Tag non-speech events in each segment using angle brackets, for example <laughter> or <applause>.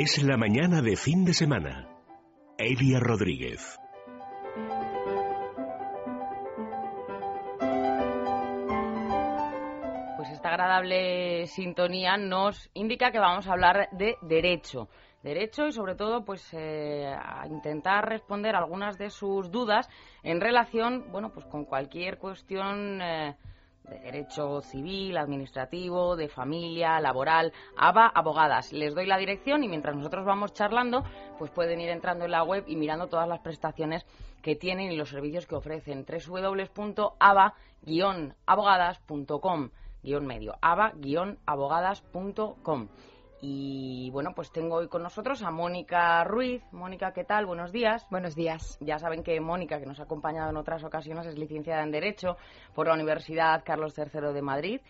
Es la mañana de fin de semana. Elia Rodríguez. Pues esta agradable sintonía nos indica que vamos a hablar de derecho. Derecho y sobre todo pues eh, a intentar responder algunas de sus dudas en relación bueno pues con cualquier cuestión eh, de derecho civil, administrativo, de familia, laboral, ABA, abogadas. Les doy la dirección y mientras nosotros vamos charlando, pues pueden ir entrando en la web y mirando todas las prestaciones que tienen y los servicios que ofrecen. www.aba-abogadas.com guion medio, aba-abogadas.com. Y bueno, pues tengo hoy con nosotros a Mónica Ruiz. Mónica, ¿qué tal? Buenos días. Buenos días. Ya saben que Mónica, que nos ha acompañado en otras ocasiones, es licenciada en Derecho por la Universidad Carlos III de Madrid.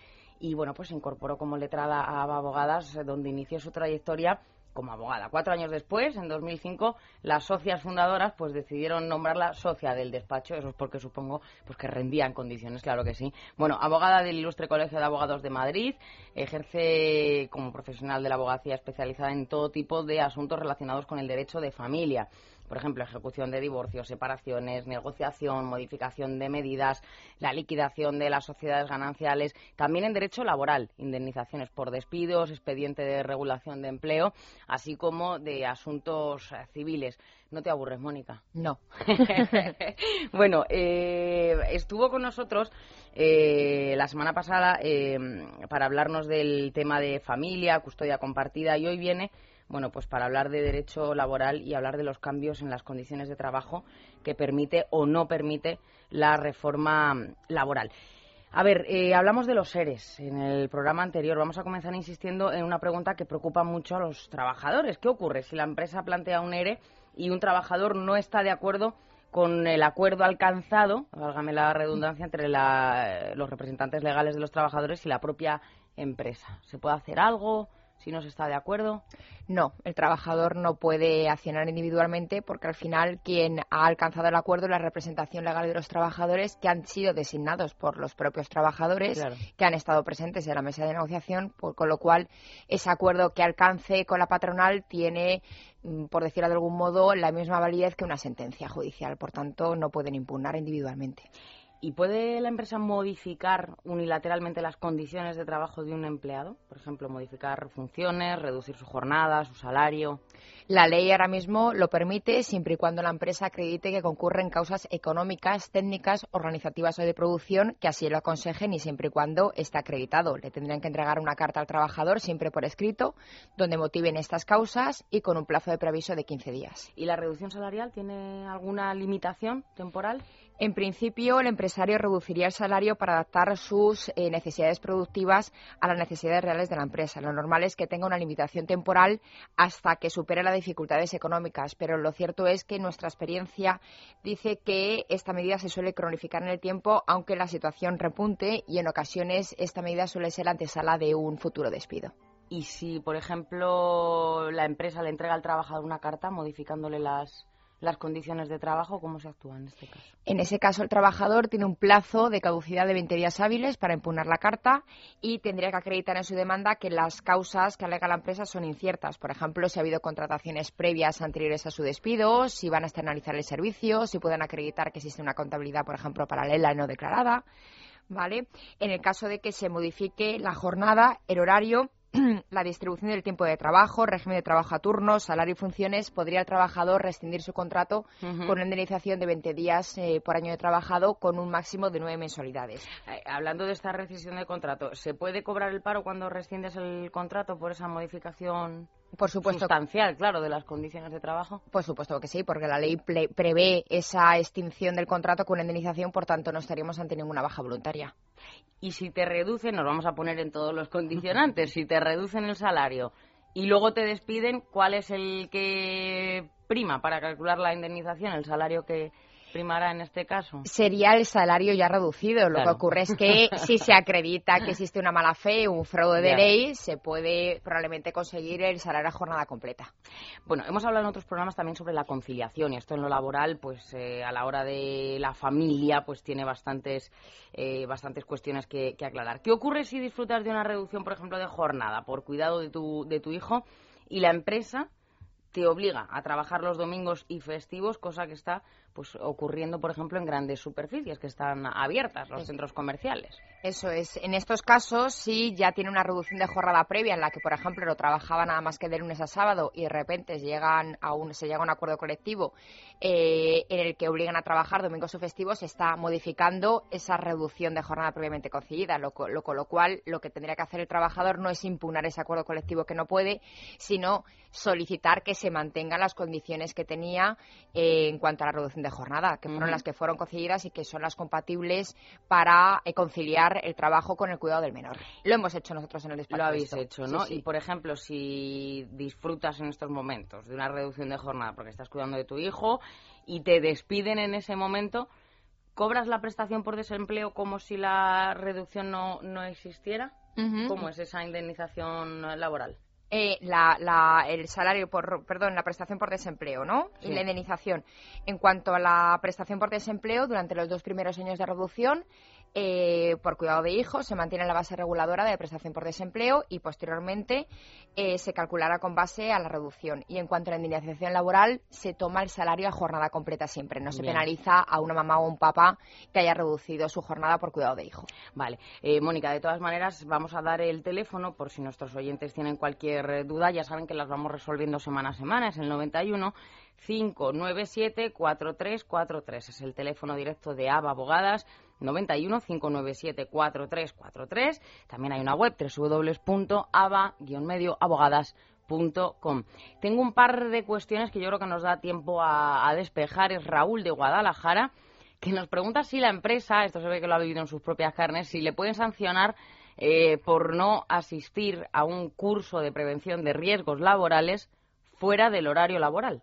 Y bueno, pues se incorporó como letrada a Abogadas, donde inició su trayectoria como abogada. Cuatro años después, en 2005, las socias fundadoras pues decidieron nombrarla socia del despacho. Eso es porque supongo pues que rendía en condiciones, claro que sí. Bueno, abogada del Ilustre Colegio de Abogados de Madrid, ejerce como profesional de la abogacía especializada en todo tipo de asuntos relacionados con el derecho de familia por ejemplo, ejecución de divorcios, separaciones, negociación, modificación de medidas, la liquidación de las sociedades gananciales, también en derecho laboral, indemnizaciones por despidos, expediente de regulación de empleo, así como de asuntos eh, civiles. ¿No te aburres, Mónica? No. <laughs> bueno, eh, estuvo con nosotros eh, la semana pasada para hablarnos del tema de familia, custodia compartida y hoy viene bueno, pues para hablar de derecho laboral y hablar de los cambios en las condiciones de trabajo que permite o no permite la reforma laboral. A ver, eh, hablamos de los seres en el programa anterior. Vamos a comenzar insistiendo en una pregunta que preocupa mucho a los trabajadores. ¿Qué ocurre si la empresa plantea un ERE y un trabajador no está de acuerdo con el acuerdo alcanzado, válgame la redundancia, entre los representantes legales de los trabajadores y la propia empresa? ¿Se puede hacer algo? Si no se está de acuerdo? No, el trabajador no puede accionar individualmente porque al final quien ha alcanzado el acuerdo es la representación legal de los trabajadores que han sido designados por los propios trabajadores que han estado presentes en la mesa de negociación, con lo cual ese acuerdo que alcance con la patronal tiene mm, por decirlo de algún modo, la misma validez que una sentencia judicial. Por tanto, no pueden impugnar individualmente. ¿Y puede la empresa modificar unilateralmente las condiciones de trabajo de un empleado? Por ejemplo, modificar funciones, reducir su jornada, su salario. La ley ahora mismo lo permite siempre y cuando la empresa acredite que concurren causas económicas, técnicas, organizativas o de producción que así lo aconsejen y siempre y cuando esté acreditado. Le tendrían que entregar una carta al trabajador siempre por escrito donde motiven estas causas y con un plazo de preaviso de 15 días. ¿Y la reducción salarial tiene alguna limitación temporal? En principio, el empresario reduciría el salario para adaptar sus eh, necesidades productivas a las necesidades reales de la empresa. Lo normal es que tenga una limitación temporal hasta que supere las dificultades económicas, pero lo cierto es que nuestra experiencia dice que esta medida se suele cronificar en el tiempo, aunque la situación repunte y en ocasiones esta medida suele ser antesala de un futuro despido. Y si, por ejemplo, la empresa le entrega al trabajador una carta modificándole las las condiciones de trabajo, ¿cómo se actúa en este caso? En ese caso, el trabajador tiene un plazo de caducidad de 20 días hábiles para impugnar la carta y tendría que acreditar en su demanda que las causas que alega la empresa son inciertas. Por ejemplo, si ha habido contrataciones previas anteriores a su despido, si van a externalizar el servicio, si pueden acreditar que existe una contabilidad, por ejemplo, paralela y no declarada ¿vale? En el caso de que se modifique la jornada, el horario <clears throat> la distribución del tiempo de trabajo, régimen de trabajo a turnos, salario y funciones, podría el trabajador rescindir su contrato con una indemnización de 20 días eh, por año de trabajado con un máximo de nueve mensualidades. Eh, hablando de esta rescisión de contrato, ¿se puede cobrar el paro cuando rescindes el contrato por esa modificación? Por supuesto. Sustancial, claro, de las condiciones de trabajo. Por supuesto que sí, porque la ley prevé esa extinción del contrato con una indemnización, por tanto, no estaríamos ante ninguna baja voluntaria. Y si te reducen, nos vamos a poner en todos los condicionantes, si te reducen el salario y luego te despiden, ¿cuál es el que prima para calcular la indemnización? ¿El salario que, primará en este caso? Sería el salario ya reducido. Lo que ocurre es que <laughs> si se acredita que existe una mala fe, un fraude de ley, se puede probablemente conseguir el salario a jornada completa. Bueno, hemos hablado en otros programas también sobre la conciliación y esto en lo laboral, pues eh, a la hora de la familia, pues tiene bastantes, eh, bastantes cuestiones que, que aclarar. ¿Qué ocurre si disfrutas de una reducción, por ejemplo, de jornada por cuidado de tu, de tu hijo y la empresa te obliga a trabajar los domingos y festivos, cosa que está pues ocurriendo, por ejemplo, en grandes superficies que están abiertas, los centros comerciales. Eso es. En estos casos, si ya tiene una reducción de jornada previa en la que, por ejemplo, lo trabajaba nada más que de lunes a sábado y de repente llegan a un, se llega a un acuerdo colectivo eh, en el que obligan a trabajar domingos o festivos, se está modificando esa reducción de jornada previamente concedida, lo, con lo cual lo que tendría que hacer el trabajador no es impugnar ese acuerdo colectivo que no puede, sino solicitar que se mantengan las condiciones que tenía eh, en cuanto a la reducción de jornada, que fueron las que fueron concedidas y que son las compatibles para eh, conciliar el trabajo con el cuidado del menor. Lo hemos hecho nosotros en el despacho. Lo habéis hecho, ¿no? Y, por ejemplo, si disfrutas en estos momentos de una reducción de jornada porque estás cuidando de tu hijo y te despiden en ese momento, ¿cobras la prestación por desempleo como si la reducción no, no existiera? ¿Cómo es esa indemnización laboral? Eh, la, el salario por, perdón, la prestación por desempleo, ¿no? Y la indemnización. En cuanto a la prestación por desempleo, durante los dos primeros años de reducción, eh, por cuidado de hijos, se mantiene la base reguladora de prestación por desempleo y posteriormente eh, se calculará con base a la reducción. Y en cuanto a la indemnización laboral, se toma el salario a jornada completa siempre. No se penaliza a una mamá o un papá que haya reducido su jornada por cuidado de hijo. Vale. Eh, Mónica, de todas maneras, vamos a dar el teléfono por si nuestros oyentes tienen cualquier duda. Ya saben que las vamos resolviendo semana a semana. Es el 91 597 4343. Es el teléfono directo de ABA Abogadas 91 597 4343. También hay una web www.ava-medioabogadas.com. Tengo un par de cuestiones que yo creo que nos da tiempo a, despejar. Es Raúl de Guadalajara que nos pregunta si la empresa, esto se ve que lo ha vivido en sus propias carnes, si le pueden sancionar eh, por no asistir a un curso de prevención de riesgos laborales fuera del horario laboral.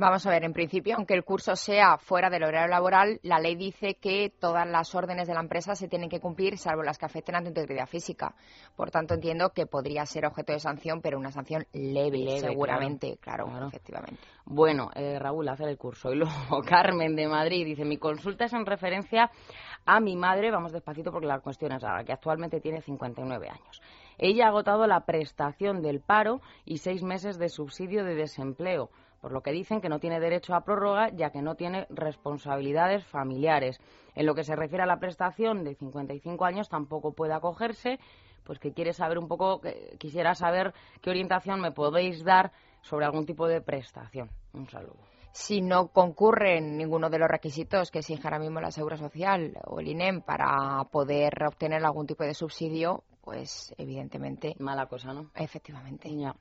Vamos a ver, en principio, aunque el curso sea fuera del horario laboral, la ley dice que todas las órdenes de la empresa se tienen que cumplir, salvo las que afecten a tu integridad física. Por tanto, entiendo que podría ser objeto de sanción, pero una sanción leve, seguramente, claro, efectivamente. Bueno, eh, Raúl, hacer el curso. Y luego <laughs> Carmen de Madrid dice, mi consulta es en referencia a mi madre, vamos despacito porque la cuestión es ahora, que actualmente tiene 59 años. Ella ha agotado la prestación del paro y seis meses de subsidio de desempleo por lo que dicen que no tiene derecho a prórroga ya que no tiene responsabilidades familiares. En lo que se refiere a la prestación de 55 años tampoco puede acogerse, pues que quiere saber un poco, quisiera saber qué orientación me podéis dar sobre algún tipo de prestación. Un saludo. Si no concurren ninguno de los requisitos que exige ahora mismo la Seguridad Social o el INEM para poder obtener algún tipo de subsidio, pues evidentemente. Mala cosa, ¿no? Efectivamente. Ya.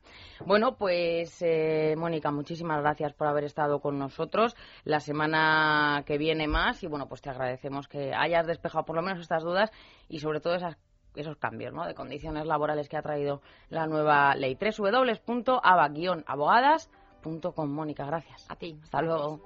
Bueno, pues eh, Mónica, muchísimas gracias por haber estado con nosotros. La semana que viene más y bueno, pues te agradecemos que hayas despejado por lo menos estas dudas y sobre todo esas esos cambios ¿no? de condiciones laborales que ha traído la nueva ley. www.aba-abogadas.com. Mónica, gracias. A ti. Hasta luego.